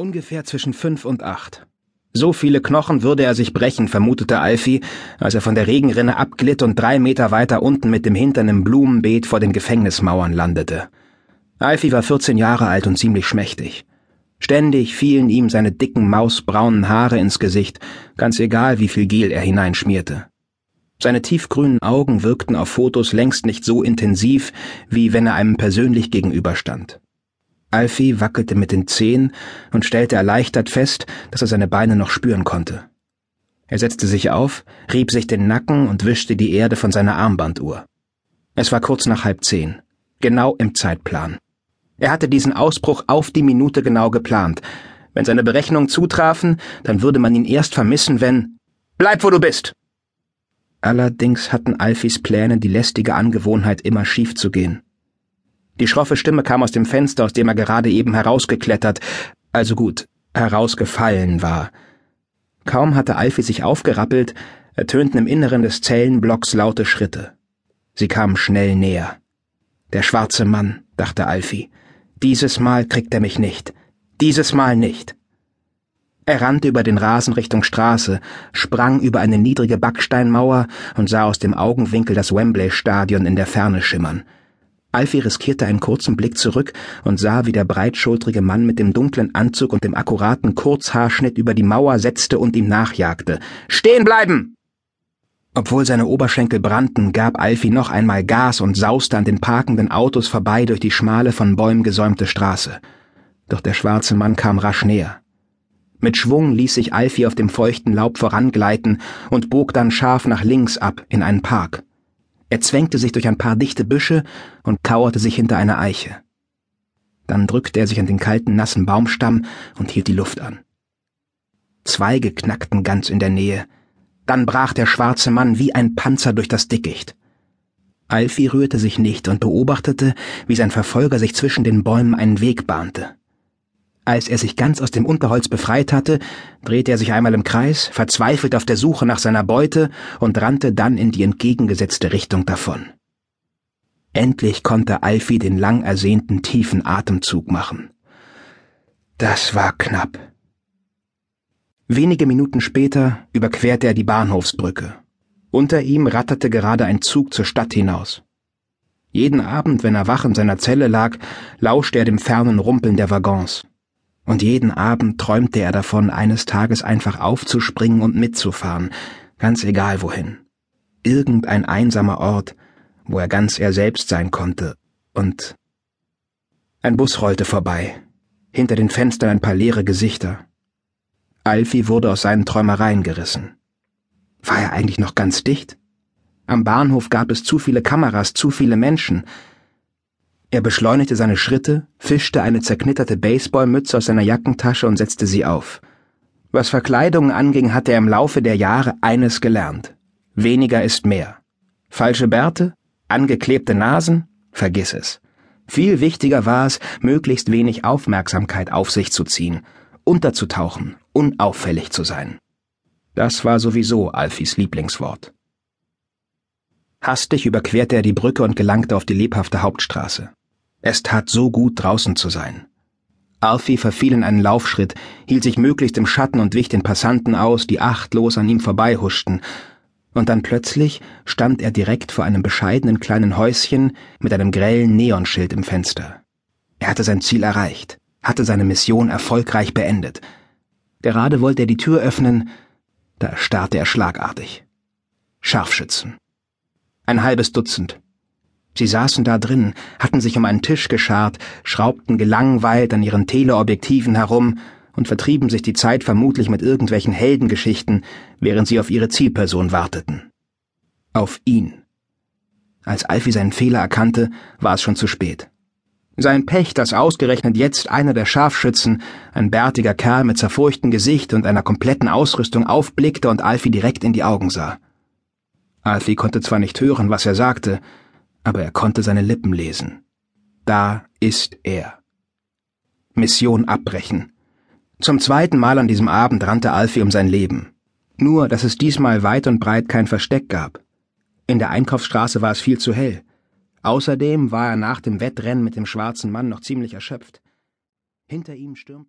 Ungefähr zwischen fünf und acht. So viele Knochen würde er sich brechen, vermutete Alfie, als er von der Regenrinne abglitt und drei Meter weiter unten mit dem Hintern im Blumenbeet vor den Gefängnismauern landete. Alfie war 14 Jahre alt und ziemlich schmächtig. Ständig fielen ihm seine dicken mausbraunen Haare ins Gesicht, ganz egal, wie viel Gel er hineinschmierte. Seine tiefgrünen Augen wirkten auf Fotos längst nicht so intensiv, wie wenn er einem persönlich gegenüberstand. Alfie wackelte mit den Zehen und stellte erleichtert fest, dass er seine Beine noch spüren konnte. Er setzte sich auf, rieb sich den Nacken und wischte die Erde von seiner Armbanduhr. Es war kurz nach halb zehn, genau im Zeitplan. Er hatte diesen Ausbruch auf die Minute genau geplant. Wenn seine Berechnungen zutrafen, dann würde man ihn erst vermissen, wenn Bleib, wo du bist! Allerdings hatten Alfies Pläne die lästige Angewohnheit, immer schief zu gehen. Die schroffe Stimme kam aus dem Fenster, aus dem er gerade eben herausgeklettert, also gut, herausgefallen war. Kaum hatte Alfie sich aufgerappelt, ertönten im Inneren des Zellenblocks laute Schritte. Sie kamen schnell näher. Der schwarze Mann, dachte Alfie. Dieses Mal kriegt er mich nicht. Dieses Mal nicht. Er rannte über den Rasen Richtung Straße, sprang über eine niedrige Backsteinmauer und sah aus dem Augenwinkel das Wembley-Stadion in der Ferne schimmern. Alfie riskierte einen kurzen Blick zurück und sah, wie der breitschultrige Mann mit dem dunklen Anzug und dem akkuraten Kurzhaarschnitt über die Mauer setzte und ihm nachjagte. Stehen bleiben! Obwohl seine Oberschenkel brannten, gab Alfie noch einmal Gas und sauste an den parkenden Autos vorbei durch die schmale, von Bäumen gesäumte Straße. Doch der schwarze Mann kam rasch näher. Mit Schwung ließ sich Alfie auf dem feuchten Laub vorangleiten und bog dann scharf nach links ab in einen Park. Er zwängte sich durch ein paar dichte Büsche und kauerte sich hinter einer Eiche. Dann drückte er sich an den kalten, nassen Baumstamm und hielt die Luft an. Zweige knackten ganz in der Nähe. Dann brach der schwarze Mann wie ein Panzer durch das Dickicht. Alfie rührte sich nicht und beobachtete, wie sein Verfolger sich zwischen den Bäumen einen Weg bahnte. Als er sich ganz aus dem Unterholz befreit hatte, drehte er sich einmal im Kreis, verzweifelt auf der Suche nach seiner Beute und rannte dann in die entgegengesetzte Richtung davon. Endlich konnte Alfie den lang ersehnten tiefen Atemzug machen. Das war knapp. Wenige Minuten später überquerte er die Bahnhofsbrücke. Unter ihm ratterte gerade ein Zug zur Stadt hinaus. Jeden Abend, wenn er wach in seiner Zelle lag, lauschte er dem fernen Rumpeln der Waggons und jeden Abend träumte er davon, eines Tages einfach aufzuspringen und mitzufahren, ganz egal wohin. Irgendein einsamer Ort, wo er ganz er selbst sein konnte, und ein Bus rollte vorbei, hinter den Fenstern ein paar leere Gesichter. Alfie wurde aus seinen Träumereien gerissen. War er eigentlich noch ganz dicht? Am Bahnhof gab es zu viele Kameras, zu viele Menschen, er beschleunigte seine Schritte, fischte eine zerknitterte Baseballmütze aus seiner Jackentasche und setzte sie auf. Was Verkleidungen anging, hatte er im Laufe der Jahre eines gelernt. Weniger ist mehr. Falsche Bärte? Angeklebte Nasen? Vergiss es. Viel wichtiger war es, möglichst wenig Aufmerksamkeit auf sich zu ziehen, unterzutauchen, unauffällig zu sein. Das war sowieso Alfies Lieblingswort. Hastig überquerte er die Brücke und gelangte auf die lebhafte Hauptstraße. Es tat so gut, draußen zu sein. Alfie verfiel in einen Laufschritt, hielt sich möglichst im Schatten und wich den Passanten aus, die achtlos an ihm vorbeihuschten. Und dann plötzlich stand er direkt vor einem bescheidenen kleinen Häuschen mit einem grellen Neonschild im Fenster. Er hatte sein Ziel erreicht, hatte seine Mission erfolgreich beendet. Gerade wollte er die Tür öffnen, da erstarrte er schlagartig. Scharfschützen. Ein halbes Dutzend, Sie saßen da drin, hatten sich um einen Tisch geschart, schraubten gelangweilt an ihren Teleobjektiven herum und vertrieben sich die Zeit vermutlich mit irgendwelchen Heldengeschichten, während sie auf ihre Zielperson warteten. Auf ihn. Als Alfie seinen Fehler erkannte, war es schon zu spät. Sein Pech, dass ausgerechnet jetzt einer der Scharfschützen, ein bärtiger Kerl mit zerfurchtem Gesicht und einer kompletten Ausrüstung aufblickte und Alfie direkt in die Augen sah. Alfie konnte zwar nicht hören, was er sagte, aber er konnte seine Lippen lesen. Da ist er. Mission abbrechen. Zum zweiten Mal an diesem Abend rannte Alfie um sein Leben. Nur, dass es diesmal weit und breit kein Versteck gab. In der Einkaufsstraße war es viel zu hell. Außerdem war er nach dem Wettrennen mit dem schwarzen Mann noch ziemlich erschöpft. Hinter ihm stürmten